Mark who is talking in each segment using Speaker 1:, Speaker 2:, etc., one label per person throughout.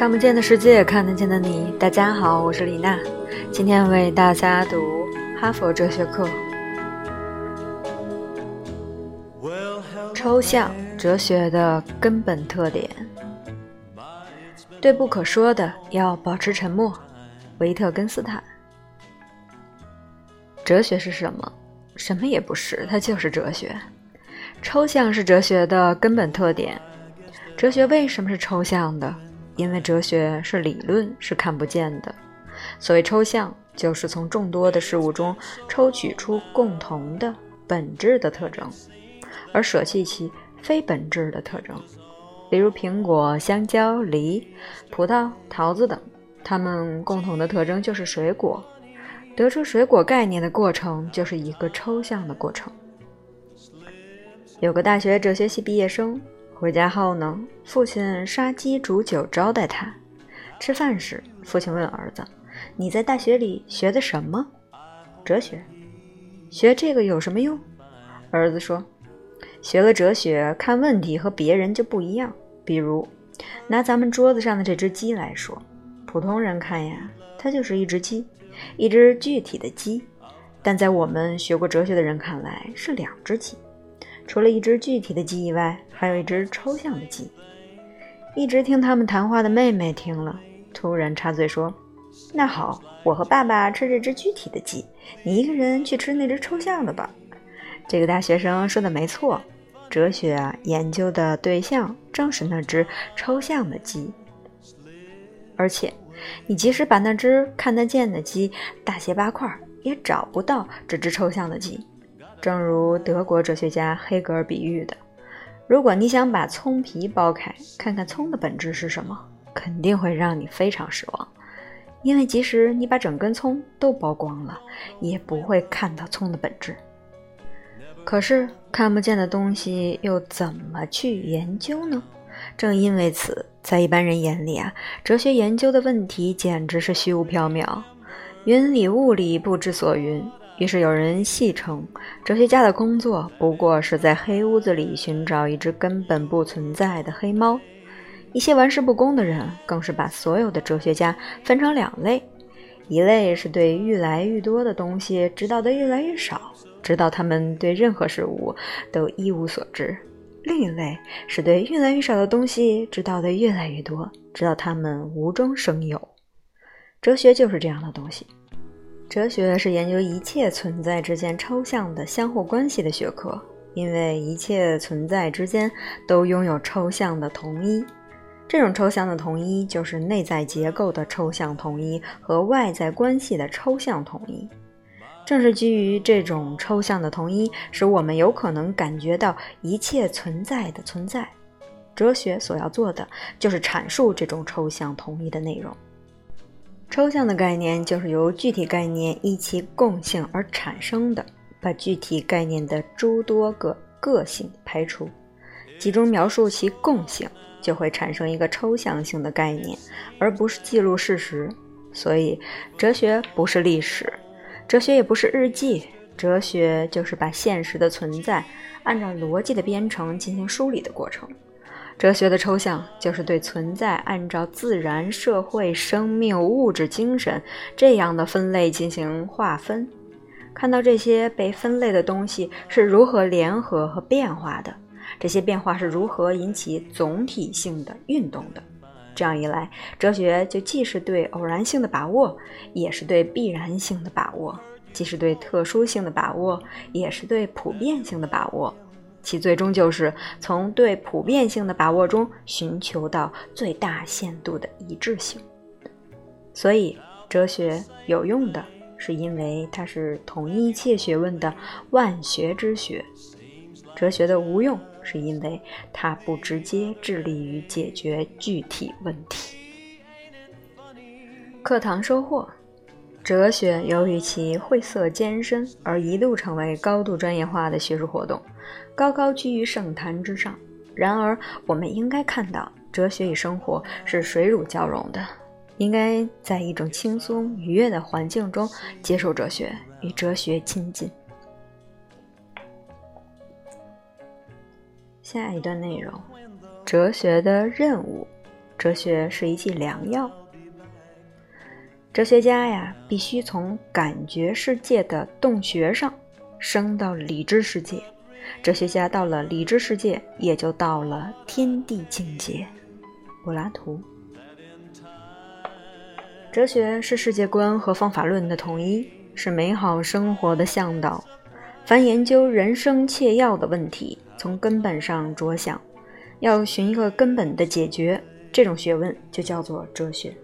Speaker 1: 看不见的世界，看得见的你。大家好，我是李娜，今天为大家读哈佛哲学课。抽象哲学的根本特点：对不可说的要保持沉默。维特根斯坦。哲学是什么？什么也不是，它就是哲学。抽象是哲学的根本特点。哲学为什么是抽象的？因为哲学是理论，是看不见的。所谓抽象，就是从众多的事物中抽取出共同的本质的特征，而舍弃其非本质的特征。比如苹果、香蕉、梨、葡萄、桃子等，它们共同的特征就是水果。得出水果概念的过程，就是一个抽象的过程。有个大学哲学系毕业生回家后呢，父亲杀鸡煮酒招待他。吃饭时，父亲问儿子：“你在大学里学的什么？”“哲学。”“学这个有什么用？”儿子说：“学了哲学，看问题和别人就不一样。比如，拿咱们桌子上的这只鸡来说，普通人看呀，它就是一只鸡，一只具体的鸡；但在我们学过哲学的人看来，是两只鸡。”除了一只具体的鸡以外，还有一只抽象的鸡。一直听他们谈话的妹妹听了，突然插嘴说：“那好，我和爸爸吃这只具体的鸡，你一个人去吃那只抽象的吧。”这个大学生说的没错，哲学，研究的对象正是那只抽象的鸡。而且，你即使把那只看得见的鸡大卸八块，也找不到这只抽象的鸡。正如德国哲学家黑格尔比喻的，如果你想把葱皮剥开，看看葱的本质是什么，肯定会让你非常失望，因为即使你把整根葱都剥光了，也不会看到葱的本质。可是看不见的东西又怎么去研究呢？正因为此，在一般人眼里啊，哲学研究的问题简直是虚无缥缈，云里雾里，不知所云。于是有人戏称，哲学家的工作不过是在黑屋子里寻找一只根本不存在的黑猫。一些玩世不恭的人更是把所有的哲学家分成两类：一类是对越来越多的东西知道的越来越少，直到他们对任何事物都一无所知；另一类是对越来越少的东西知道的越来越多，直到他们无中生有。哲学就是这样的东西。哲学是研究一切存在之间抽象的相互关系的学科，因为一切存在之间都拥有抽象的同一。这种抽象的同一就是内在结构的抽象同一和外在关系的抽象同一。正是基于这种抽象的同一，使我们有可能感觉到一切存在的存在。哲学所要做的就是阐述这种抽象同一的内容。抽象的概念就是由具体概念依其共性而产生的，把具体概念的诸多个个性排除，集中描述其共性，就会产生一个抽象性的概念，而不是记录事实。所以，哲学不是历史，哲学也不是日记，哲学就是把现实的存在按照逻辑的编程进行梳理的过程。哲学的抽象就是对存在按照自然、社会、生命、物质、精神这样的分类进行划分，看到这些被分类的东西是如何联合和变化的，这些变化是如何引起总体性的运动的。这样一来，哲学就既是对偶然性的把握，也是对必然性的把握；既是对特殊性的把握，也是对普遍性的把握。其最终就是从对普遍性的把握中寻求到最大限度的一致性。所以，哲学有用的是因为它是统一一切学问的万学之学；哲学的无用是因为它不直接致力于解决具体问题。课堂收获：哲学由于其晦涩艰深，而一度成为高度专业化的学术活动。高高居于圣坛之上。然而，我们应该看到，哲学与生活是水乳交融的。应该在一种轻松愉悦的环境中接受哲学，与哲学亲近。下一段内容：哲学的任务。哲学是一剂良药。哲学家呀，必须从感觉世界的洞穴上升到理智世界。哲学家到了理智世界，也就到了天地境界。柏拉图。哲学是世界观和方法论的统一，是美好生活的向导。凡研究人生切要的问题，从根本上着想，要寻一个根本的解决，这种学问就叫做哲学。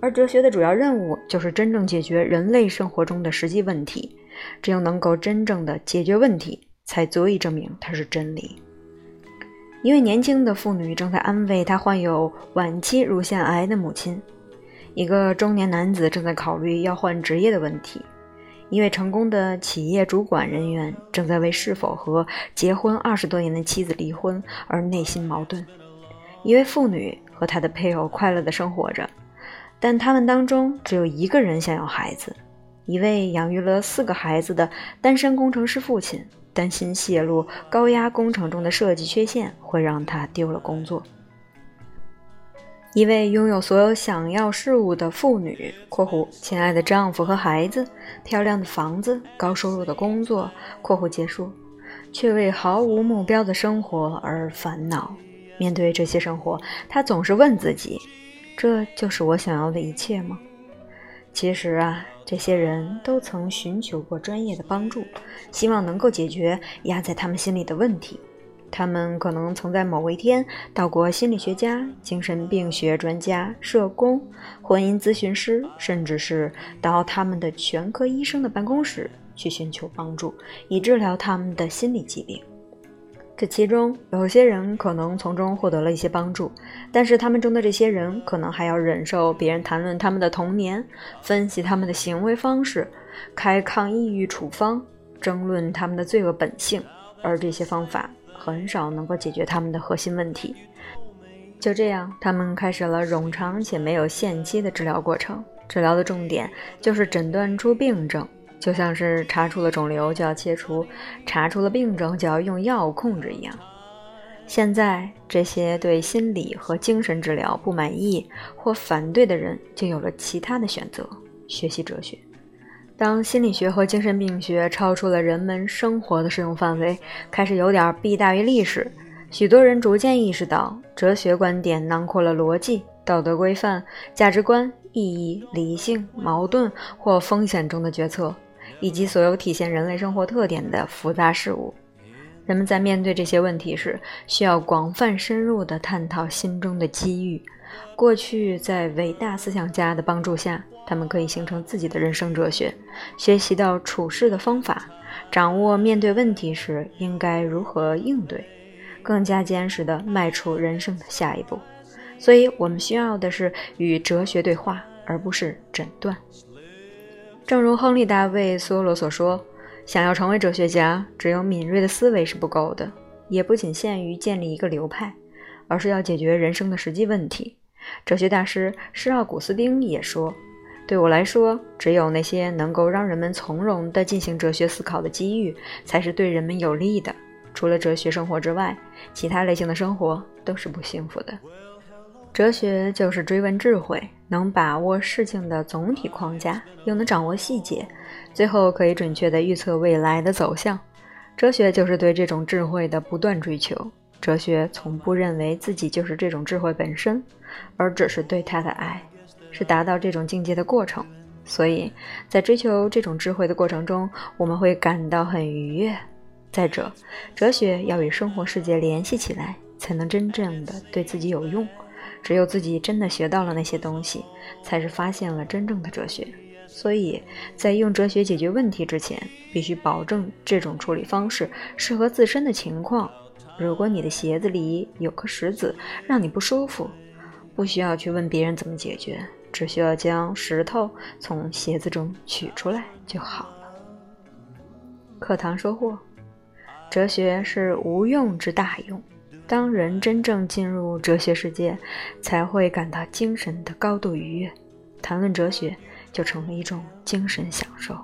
Speaker 1: 而哲学的主要任务就是真正解决人类生活中的实际问题。只有能够真正的解决问题，才足以证明它是真理。一位年轻的妇女正在安慰她患有晚期乳腺癌的母亲。一个中年男子正在考虑要换职业的问题，一位成功的企业主管人员正在为是否和结婚二十多年的妻子离婚而内心矛盾，一位妇女和她的配偶快乐地生活着，但他们当中只有一个人想要孩子。一位养育了四个孩子的单身工程师父亲担心泄露高压工程中的设计缺陷会让他丢了工作。一位拥有所有想要事物的妇女（括弧亲爱的丈夫和孩子、漂亮的房子、高收入的工作）（括弧结束），却为毫无目标的生活而烦恼。面对这些生活，她总是问自己：“这就是我想要的一切吗？”其实啊，这些人都曾寻求过专业的帮助，希望能够解决压在他们心里的问题。他们可能曾在某一天到过心理学家、精神病学专家、社工、婚姻咨询师，甚至是到他们的全科医生的办公室去寻求帮助，以治疗他们的心理疾病。这其中有些人可能从中获得了一些帮助，但是他们中的这些人可能还要忍受别人谈论他们的童年，分析他们的行为方式，开抗抑郁处方，争论他们的罪恶本性，而这些方法。很少能够解决他们的核心问题。就这样，他们开始了冗长且没有限期的治疗过程。治疗的重点就是诊断出病症，就像是查出了肿瘤就要切除，查出了病症就要用药物控制一样。现在，这些对心理和精神治疗不满意或反对的人就有了其他的选择：学习哲学。当心理学和精神病学超出了人们生活的适用范围，开始有点弊大于利时，许多人逐渐意识到，哲学观点囊括了逻辑、道德规范、价值观、意义、理性、矛盾或风险中的决策，以及所有体现人类生活特点的复杂事物。人们在面对这些问题时，需要广泛深入地探讨心中的机遇。过去，在伟大思想家的帮助下。他们可以形成自己的人生哲学，学习到处事的方法，掌握面对问题时应该如何应对，更加坚实地迈出人生的下一步。所以，我们需要的是与哲学对话，而不是诊断。正如亨利·大卫·梭罗所说：“想要成为哲学家，只有敏锐的思维是不够的，也不仅限于建立一个流派，而是要解决人生的实际问题。”哲学大师施奥古斯丁也说。对我来说，只有那些能够让人们从容地进行哲学思考的机遇，才是对人们有利的。除了哲学生活之外，其他类型的生活都是不幸福的。哲学就是追问智慧，能把握事情的总体框架，又能掌握细节，最后可以准确地预测未来的走向。哲学就是对这种智慧的不断追求。哲学从不认为自己就是这种智慧本身，而只是对它的爱。是达到这种境界的过程，所以在追求这种智慧的过程中，我们会感到很愉悦。再者，哲学要与生活世界联系起来，才能真正的对自己有用。只有自己真的学到了那些东西，才是发现了真正的哲学。所以在用哲学解决问题之前，必须保证这种处理方式适合自身的情况。如果你的鞋子里有颗石子，让你不舒服，不需要去问别人怎么解决。只需要将石头从鞋子中取出来就好了。课堂收获：哲学是无用之大用。当人真正进入哲学世界，才会感到精神的高度愉悦。谈论哲学就成了一种精神享受。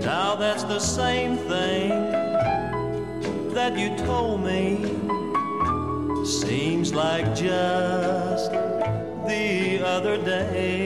Speaker 2: Now that's the same thing that you told me. Seems like just the other day.